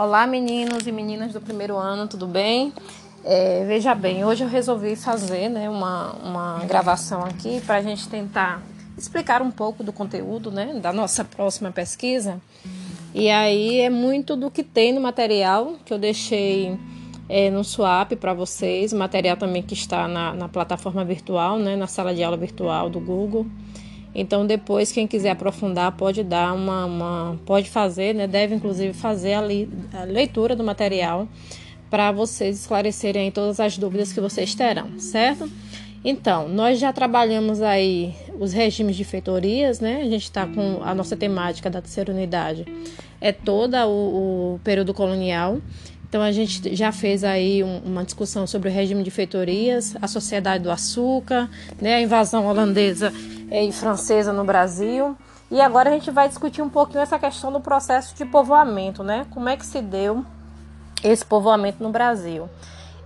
Olá, meninos e meninas do primeiro ano, tudo bem? É, veja bem, hoje eu resolvi fazer né, uma, uma gravação aqui para a gente tentar explicar um pouco do conteúdo né, da nossa próxima pesquisa. E aí é muito do que tem no material que eu deixei é, no Swap para vocês, material também que está na, na plataforma virtual, né, na sala de aula virtual do Google. Então depois quem quiser aprofundar pode dar uma, uma pode fazer, né? Deve inclusive fazer a, li, a leitura do material para vocês esclarecerem todas as dúvidas que vocês terão, certo? Então, nós já trabalhamos aí os regimes de feitorias, né? A gente está com a nossa temática da terceira unidade, é toda o, o período colonial. Então, a gente já fez aí um, uma discussão sobre o regime de feitorias, a sociedade do açúcar, né? A invasão holandesa e francesa no Brasil. E agora a gente vai discutir um pouquinho essa questão do processo de povoamento, né? Como é que se deu esse povoamento no Brasil.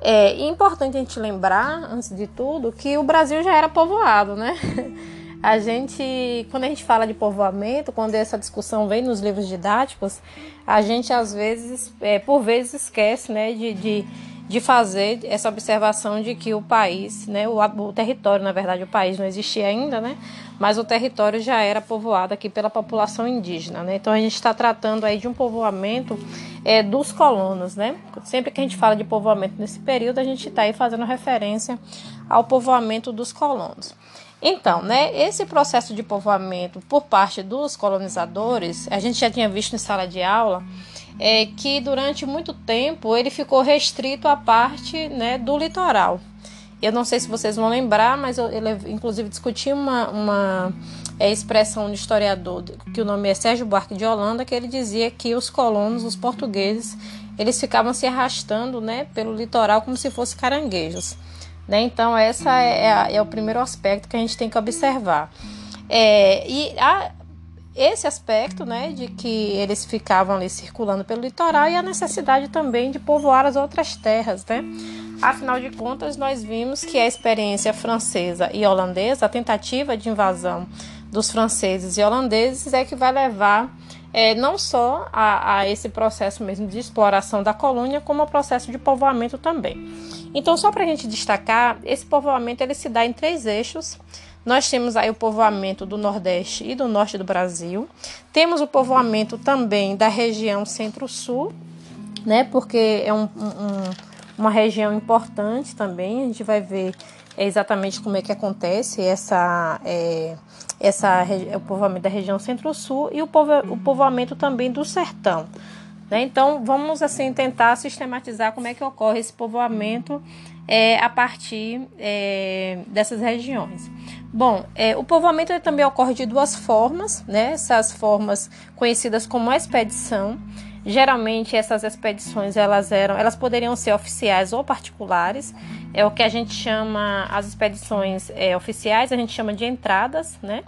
É importante a gente lembrar, antes de tudo, que o Brasil já era povoado, né? A gente, quando a gente fala de povoamento, quando essa discussão vem nos livros didáticos, a gente às vezes, é, por vezes, esquece, né, de, de de fazer essa observação de que o país, né, o, o, território, na verdade, o país não existia ainda, né, mas o território já era povoado aqui pela população indígena, né. Então a gente está tratando aí de um povoamento é, dos colonos, né. Sempre que a gente fala de povoamento nesse período, a gente está aí fazendo referência ao povoamento dos colonos. Então, né, esse processo de povoamento por parte dos colonizadores, a gente já tinha visto em sala de aula é que durante muito tempo ele ficou restrito à parte né, do litoral. Eu não sei se vocês vão lembrar, mas eu, ele inclusive discuti uma, uma é, expressão de historiador, que o nome é Sérgio Buarque de Holanda, que ele dizia que os colonos, os portugueses, eles ficavam se arrastando né, pelo litoral como se fossem caranguejos. Né? Então, esse é, é, o primeiro aspecto que a gente tem que observar. É, e a, esse aspecto, né, de que eles ficavam ali circulando pelo litoral e a necessidade também de povoar as outras terras, né? Afinal de contas, nós vimos que a experiência francesa e holandesa, a tentativa de invasão dos franceses e holandeses é que vai levar é, não só a, a, esse processo mesmo de exploração da colônia, como ao processo de povoamento também. Então, só para a gente destacar, esse povoamento ele se dá em três eixos nós temos aí o povoamento do Nordeste e do Norte do Brasil. Temos o povoamento também da região Centro-Sul, né? Porque é um, um, uma região importante também. A gente vai ver exatamente como é que acontece essa, é, essa o povoamento da região Centro-Sul e o, povo, o povoamento também do Sertão. Né? Então, vamos assim tentar sistematizar como é que ocorre esse povoamento é, a partir é, dessas regiões. Bom, é, o povoamento também ocorre de duas formas, né? Essas formas conhecidas como expedição. Geralmente essas expedições elas eram, elas poderiam ser oficiais ou particulares. É o que a gente chama as expedições é, oficiais, a gente chama de entradas, né?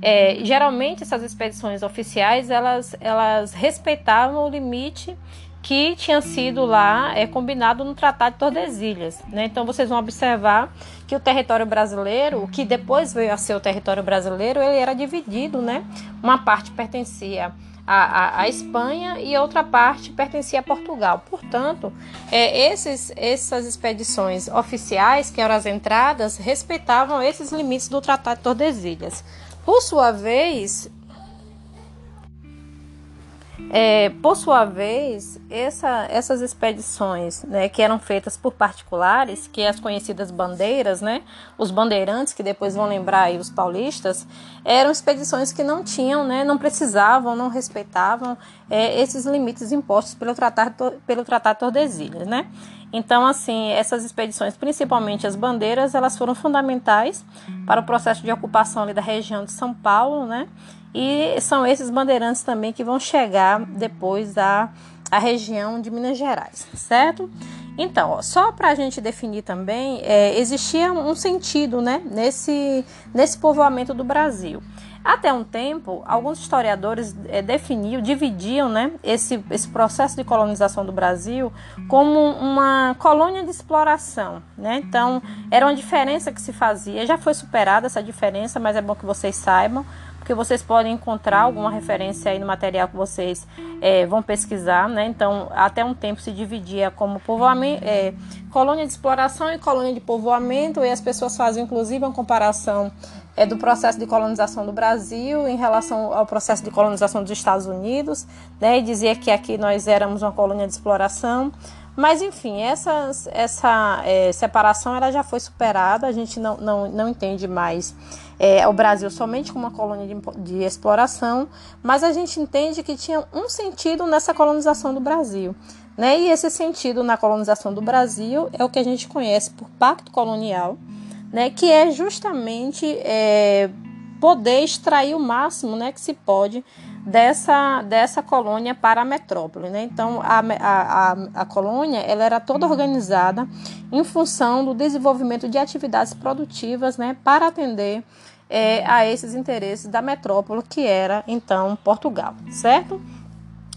É, geralmente essas expedições oficiais elas, elas respeitavam o limite que tinha sido lá é, combinado no Tratado de Tordesilhas. Né? Então vocês vão observar que o território brasileiro, que depois veio a ser o território brasileiro, ele era dividido, né? Uma parte pertencia à Espanha e outra parte pertencia a Portugal. Portanto, é, esses, essas expedições oficiais, que eram as entradas, respeitavam esses limites do Tratado de Tordesilhas. Por sua vez, é, por sua vez, essa, essas expedições né, que eram feitas por particulares, que é as conhecidas bandeiras, né, os bandeirantes, que depois vão lembrar aí os paulistas, eram expedições que não tinham, né, não precisavam, não respeitavam é, esses limites impostos pelo Tratado, pelo tratado Tordesilhas. Né? Então, assim, essas expedições, principalmente as bandeiras, elas foram fundamentais para o processo de ocupação ali da região de São Paulo, né? E são esses bandeirantes também que vão chegar depois da a região de Minas Gerais, certo? Então, ó, só para a gente definir também, é, existia um sentido né, nesse, nesse povoamento do Brasil. Até um tempo, alguns historiadores é, definiam, dividiam né, esse, esse processo de colonização do Brasil como uma colônia de exploração. Né? Então, era uma diferença que se fazia, já foi superada essa diferença, mas é bom que vocês saibam porque vocês podem encontrar alguma referência aí no material que vocês é, vão pesquisar, né? Então, até um tempo se dividia como povoamento, é, colônia de exploração e colônia de povoamento, e as pessoas fazem inclusive uma comparação é, do processo de colonização do Brasil em relação ao processo de colonização dos Estados Unidos, né? E dizia que aqui nós éramos uma colônia de exploração. Mas enfim, essa, essa é, separação ela já foi superada, a gente não, não, não entende mais é, o Brasil somente como uma colônia de, de exploração, mas a gente entende que tinha um sentido nessa colonização do Brasil. Né? E esse sentido na colonização do Brasil é o que a gente conhece por pacto colonial, né? que é justamente é, poder extrair o máximo né, que se pode dessa, dessa colônia para a metrópole. Né? Então, a, a, a, colônia ela era toda organizada em função do desenvolvimento de atividades produtivas né, para atender é, a esses interesses da metrópole, que era então Portugal, certo?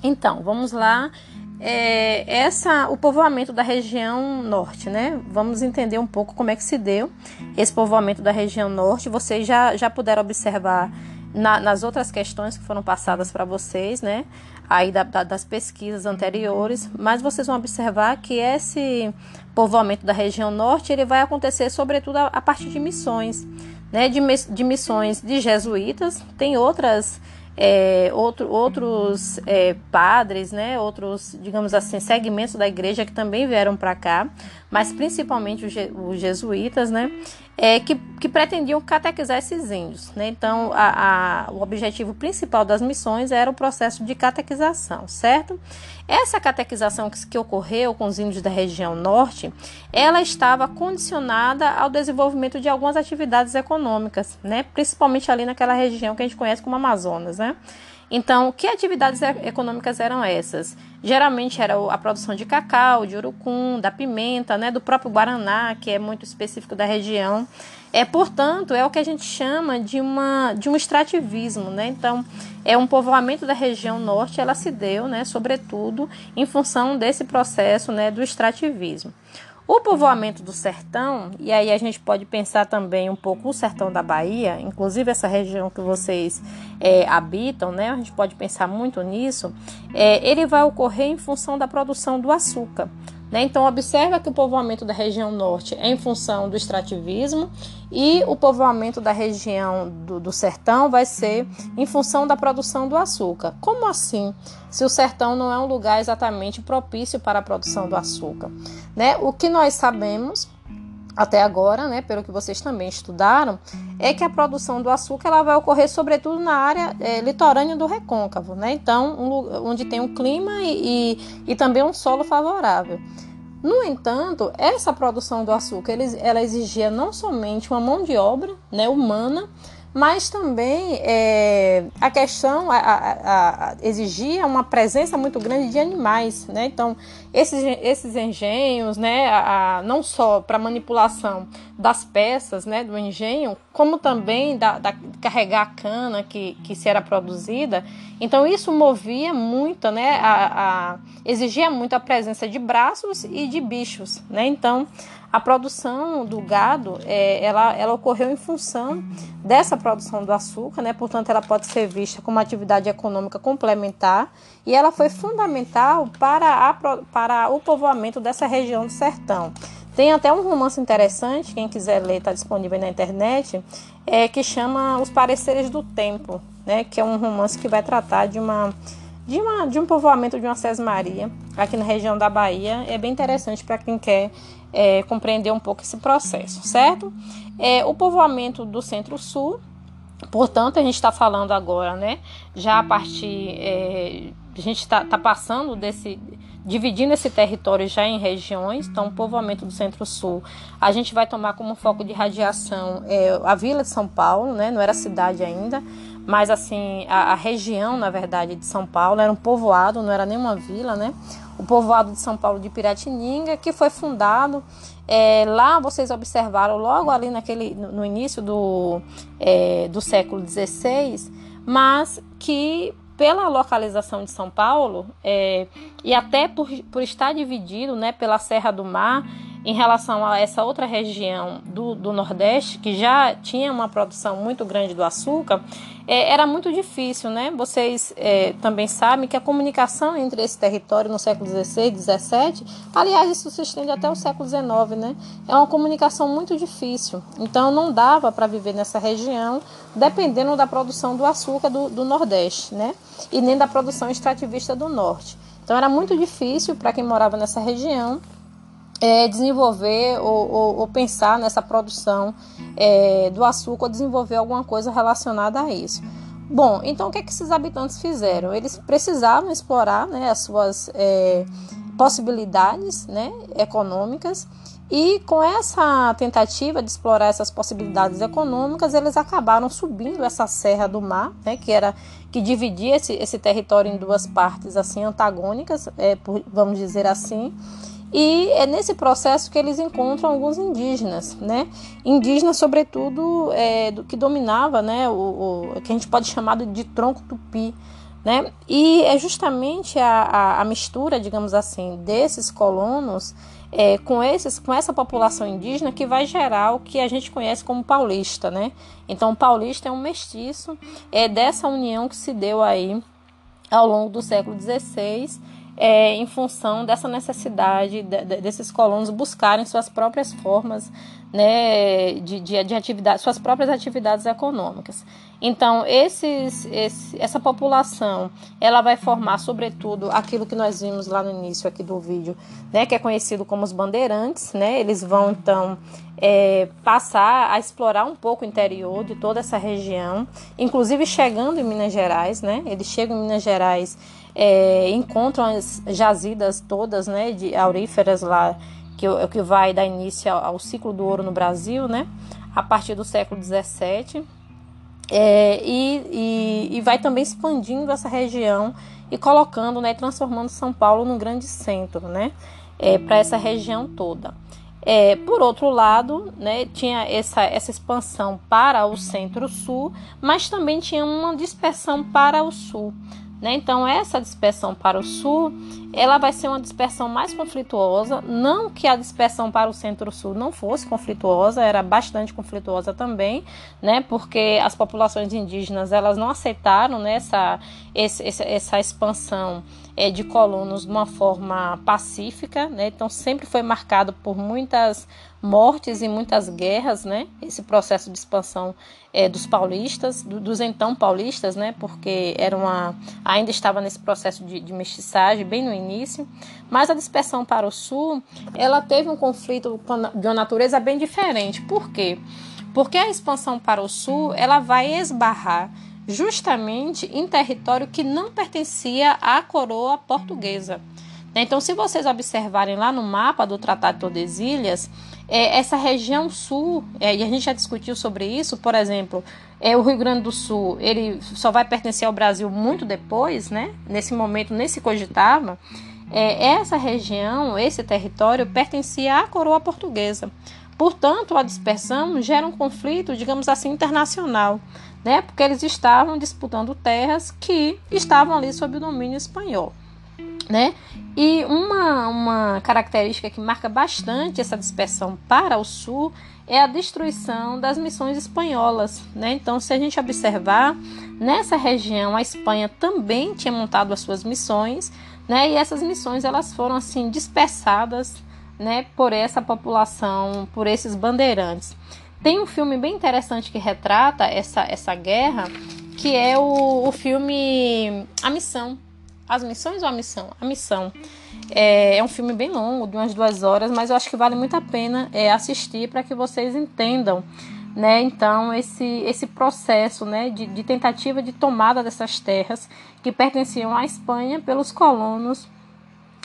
Então, vamos lá. É, essa, o povoamento da região norte, né? Vamos entender um pouco como é que se deu esse povoamento da região norte. Vocês já, já puderam observar na, nas outras questões que foram passadas para vocês, né? Aí da, da, das pesquisas anteriores, mas vocês vão observar que esse povoamento da região norte ele vai acontecer sobretudo a, a partir de missões, né? De, de missões de jesuítas, tem outras é, outro, outros é, padres, né, outros, digamos assim, segmentos da igreja que também vieram para cá, mas principalmente os, os jesuítas, né, é, que, que pretendiam catequizar esses índios. Né? Então, a, a, o objetivo principal das missões era o processo de catequização, certo? Essa catequização que, que ocorreu com os índios da região norte, ela estava condicionada ao desenvolvimento de algumas atividades econômicas, né? principalmente ali naquela região que a gente conhece como Amazonas. Né? Então, que atividades econômicas eram essas? Geralmente era a produção de cacau, de urucum, da pimenta, né, do próprio guaraná, que é muito específico da região. É, portanto, é o que a gente chama de, uma, de um extrativismo, né? Então, é um povoamento da região norte, ela se deu, né, sobretudo em função desse processo, né, do extrativismo. O povoamento do sertão, e aí a gente pode pensar também um pouco o sertão da Bahia, inclusive essa região que vocês é, habitam, né? A gente pode pensar muito nisso. É, ele vai ocorrer em função da produção do açúcar. Né? Então, observa que o povoamento da região norte é em função do extrativismo e o povoamento da região do, do, sertão vai ser em função da produção do açúcar. Como assim? Se o sertão não é um lugar exatamente propício para a produção do açúcar. Né? O que nós sabemos até agora, né, pelo que vocês também estudaram, é que a produção do açúcar ela vai ocorrer sobretudo na área é, litorânea do recôncavo, né? Então, um, onde tem um clima e, e, e, também um solo favorável. No entanto, essa produção do açúcar ela exigia não somente uma mão de obra né, humana, mas também é, a questão a, a, a, exigia uma presença muito grande de animais, né? Então esses, esses engenhos, né, não só para manipulação das peças, né, do engenho, como também da, da, carregar a cana que, que se era produzida, então isso movia muito, né, a, exigia muito a presença de braços e de bichos, né? Então a produção do gado, é, ela, ela ocorreu em função dessa produção do açúcar, né? Portanto, ela pode ser vista como atividade econômica complementar e ela foi fundamental para, a, para o povoamento dessa região do sertão. Tem até um romance interessante, quem quiser ler está disponível na internet, é, que chama Os Pareceres do Tempo, né? Que é um romance que vai tratar de uma de, uma, de um povoamento de uma Maria aqui na região da Bahia. É bem interessante para quem quer é, compreender um pouco esse processo, certo? É, o povoamento do Centro-Sul, portanto, a gente está falando agora, né? Já a partir. É, a gente está tá passando desse. dividindo esse território já em regiões, então, o povoamento do Centro-Sul, a gente vai tomar como foco de radiação é, a Vila de São Paulo, né? Não era cidade ainda mas assim, a, a, região, na verdade, de São Paulo era um povoado, não era nenhuma vila, né? O povoado de São Paulo de Piratininga, que foi fundado é, lá, vocês observaram logo ali naquele, no, início do, é, do século XVI, mas que pela localização de São Paulo é, e até por, por estar dividido né, pela Serra do Mar, em relação a essa outra região do, do Nordeste, que já tinha uma produção muito grande do açúcar, é, era muito difícil, né? Vocês é, também sabem que a comunicação entre esse território no século XVI XVII, aliás, isso se estende até o século XIX, né? É uma comunicação muito difícil. Então, não dava para viver nessa região, dependendo da produção do açúcar do, do Nordeste, né? E nem da produção extrativista do Norte. Então, era muito difícil para quem morava nessa região é, desenvolver ou, ou, ou, pensar nessa produção é, do açúcar, desenvolver alguma coisa relacionada a isso. Bom, então o que, é que esses habitantes fizeram? Eles precisavam explorar né, as suas é, possibilidades né, econômicas e com essa tentativa de explorar essas possibilidades econômicas, eles acabaram subindo essa serra do mar, né, que era que dividia esse, esse território em duas partes assim antagônicas, é, por, vamos dizer assim, e é nesse processo que eles encontram alguns indígenas, né? Indígenas, sobretudo, é, do que dominava, né? O, o, que a gente pode chamar de tronco tupi, né? E é justamente a, a, a mistura, digamos assim, desses colonos é, com, esses, com essa população indígena que vai gerar o que a gente conhece como paulista, né? Então, o paulista é um mestiço é dessa união que se deu aí ao longo do século XVI é, em função dessa necessidade de, de, desses colonos buscarem suas próprias formas né, de, de, de atividade, suas próprias atividades econômicas. Então, esses, esse, essa população, ela vai formar, sobretudo, aquilo que nós vimos lá no início aqui do vídeo, né, que é conhecido como os bandeirantes, né, eles vão, então, é, passar a explorar um pouco o interior de toda essa região, inclusive chegando em Minas Gerais, né, eles chegam em Minas Gerais é, encontram as jazidas todas né, de auríferas lá, que, que vai dar início ao, ao ciclo do ouro no Brasil, né, a partir do século XVII. É, e, e, e, vai também expandindo essa região e colocando, né, transformando São Paulo num grande centro, né, é, para essa região toda. É, por outro lado, né, tinha essa, essa expansão para o centro-sul, mas também tinha uma dispersão para o sul. Né? Então, essa dispersão para o sul, ela vai ser uma dispersão mais conflituosa. Não que a dispersão para o centro-sul não fosse conflituosa, era bastante conflituosa também, né? porque as populações indígenas elas não aceitaram né, essa, essa, essa expansão é, de colonos de uma forma pacífica. Né? Então, sempre foi marcado por muitas mortes e muitas guerras, né? Esse processo de expansão é, dos paulistas, do, dos então paulistas, né? Porque era uma, ainda estava nesse processo de, de, mestiçagem bem no início. Mas a dispersão para o sul, ela teve um conflito de uma natureza bem diferente. Por quê? Porque a expansão para o sul, ela vai esbarrar justamente em território que não pertencia à coroa portuguesa. Então, se vocês observarem lá no mapa do Tratado de Tordesilhas, é, essa região sul, é, e a gente já discutiu sobre isso, por exemplo, é, o Rio Grande do Sul, ele só vai pertencer ao Brasil muito depois, né? Nesse momento nem se cogitava. É, essa região, esse território, pertencia à coroa portuguesa. Portanto, a dispersão gera um conflito, digamos assim, internacional, né? Porque eles estavam disputando terras que estavam ali sob o domínio espanhol né? E uma, uma característica que marca bastante essa dispersão para o sul é a destruição das missões espanholas, né? Então, se a gente observar, nessa região a Espanha também tinha montado as suas missões, né? E essas missões elas foram assim dispersadas, né, por essa população, por esses bandeirantes. Tem um filme bem interessante que retrata essa, essa guerra, que é o, o filme A Missão, as missões ou a missão? A missão. É, é, um filme bem longo, de umas duas horas, mas eu acho que vale muito a pena é, assistir para que vocês entendam, né? Então, esse, esse processo né, de, de tentativa de tomada dessas terras que pertenciam à Espanha pelos colonos,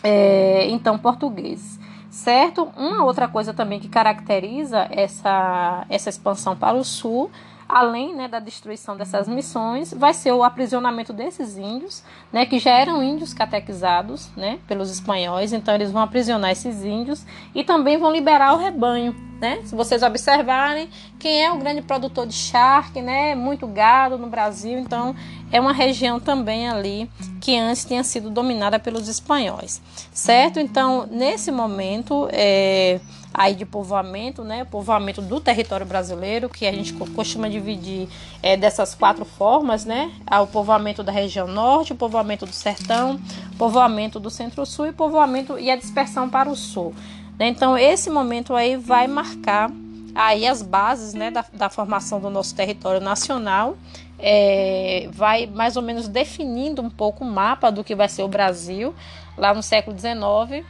é, então, portugueses. Certo? Uma outra coisa também que caracteriza essa, essa expansão para o sul além né, da destruição dessas missões, vai ser o aprisionamento desses índios, né, que já eram índios catequizados né, pelos espanhóis, então eles vão aprisionar esses índios e também vão liberar o rebanho. Né? Se vocês observarem, quem é o grande produtor de charque, né? Muito gado no Brasil, então é uma região também ali que antes tinha sido dominada pelos espanhóis, certo? Então, nesse momento, é, aí de povoamento, né? Povoamento do território brasileiro, que a gente costuma dividir é, dessas quatro formas, né? O povoamento da região norte, o povoamento do sertão, povoamento do centro-sul e povoamento e a dispersão para o sul. Então esse momento aí vai marcar aí as bases, né, da, da formação do nosso território nacional. É, vai mais ou menos definindo um pouco o mapa do que vai ser o Brasil lá no século XIX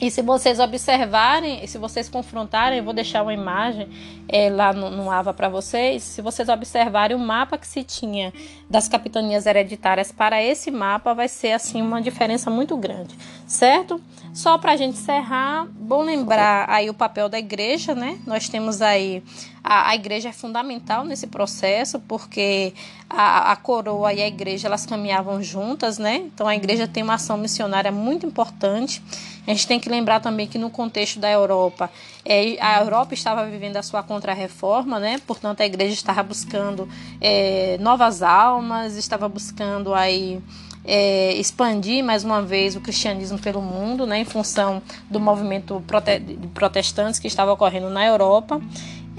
e se vocês observarem, se vocês confrontarem, eu vou deixar uma imagem é, lá no, no AVA para vocês. Se vocês observarem o mapa que se tinha das capitanias hereditárias para esse mapa, vai ser assim uma diferença muito grande, certo? Só para a gente encerrar, bom lembrar aí o papel da igreja, né? Nós temos aí a, a igreja é fundamental nesse processo, porque a, a coroa e a igreja elas caminhavam juntas, né? Então a igreja tem uma ação missionária muito importante. A gente tem que lembrar também que no contexto da Europa, é, a Europa estava vivendo a sua contrarreforma, né? Portanto, a igreja estava buscando é, novas almas, estava buscando aí é, expandir mais uma vez o cristianismo pelo mundo, né? Em função do movimento prote protestantes que estava ocorrendo na Europa.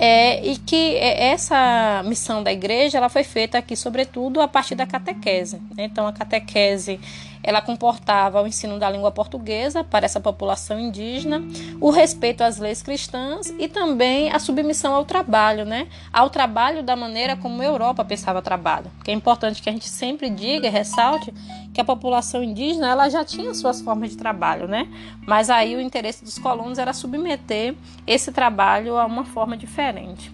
É, e que essa missão da igreja ela foi feita aqui, sobretudo, a partir da catequese. Né? Então, a catequese ela comportava o ensino da língua portuguesa para essa população indígena, o respeito às leis cristãs e também a submissão ao trabalho, né? Ao trabalho da maneira como a Europa pensava trabalho. Porque é importante que a gente sempre diga e ressalte que a população indígena ela já tinha suas formas de trabalho, né? Mas aí o interesse dos colonos era submeter esse trabalho a uma forma diferente.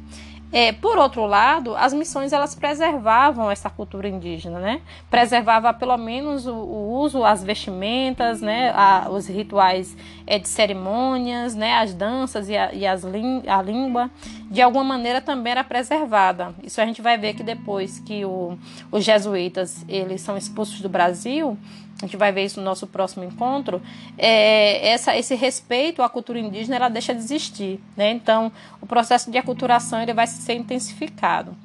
É, por outro lado, as missões elas preservavam essa cultura indígena, né? Preservava pelo menos o, o uso, as vestimentas, né? A, os rituais é, de cerimônias, né? As danças e, a, e as a língua, de alguma maneira também era preservada. Isso a gente vai ver que depois que o, os jesuítas eles são expulsos do Brasil, a gente vai ver isso no nosso próximo encontro, é, essa, esse respeito à cultura indígena ela deixa de existir. Né? Então, o processo de aculturação ele vai ser intensificado.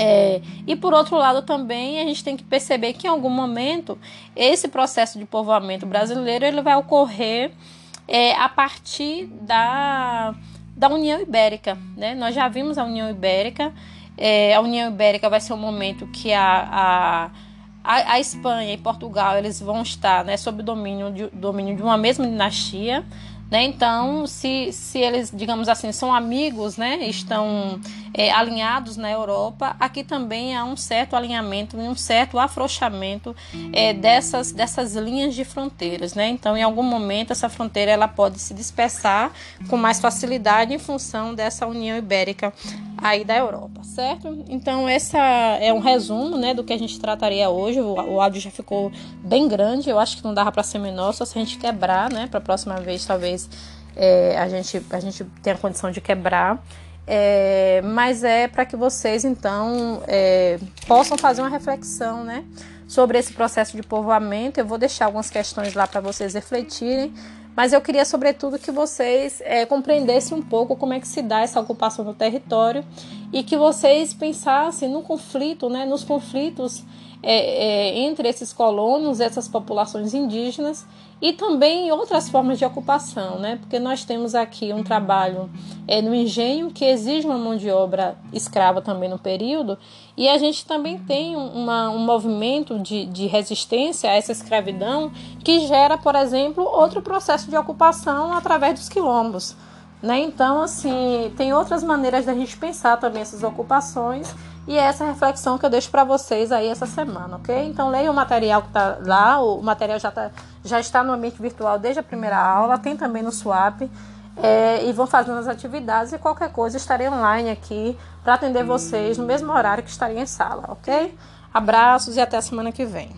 É, e por outro lado também a gente tem que perceber que em algum momento esse processo de povoamento brasileiro ele vai ocorrer é, a partir da, da União Ibérica. Né? Nós já vimos a União Ibérica, é, a União Ibérica vai ser um momento que a, a a, a Espanha e Portugal eles vão estar né, sob domínio de, domínio de uma mesma dinastia. Né? Então, se, se eles, digamos assim, são amigos, né? estão é, alinhados na Europa, aqui também há um certo alinhamento e um certo afrouxamento é, dessas, dessas linhas de fronteiras. Né? Então, em algum momento, essa fronteira ela pode se dispersar com mais facilidade em função dessa União Ibérica aí da Europa, certo? Então essa é um resumo, né, do que a gente trataria hoje. O, o áudio já ficou bem grande, eu acho que não dava para ser menor, só se a gente quebrar, né, para próxima vez talvez é, a gente a gente tenha condição de quebrar. É, mas é para que vocês então é, possam fazer uma reflexão, né, sobre esse processo de povoamento. Eu vou deixar algumas questões lá para vocês refletirem mas eu queria, sobretudo, que vocês é, compreendessem um pouco como é que se dá essa ocupação do território e que vocês pensassem no conflito, né, nos conflitos é, é, entre esses colonos, essas populações indígenas e também outras formas de ocupação, né? Porque nós temos aqui um trabalho é, no engenho que exige uma mão de obra escrava também no período, e a gente também tem uma, um movimento de, de resistência a essa escravidão que gera, por exemplo, outro processo de ocupação através dos quilombos. Né? Então, assim, tem outras maneiras da gente pensar também essas ocupações e é essa reflexão que eu deixo para vocês aí essa semana, ok? Então leiam o material que está lá, o material já, tá, já está no ambiente virtual desde a primeira aula, tem também no Swap é, e vou fazendo as atividades e qualquer coisa estarei online aqui para atender vocês no mesmo horário que estarei em sala, ok? Abraços e até a semana que vem.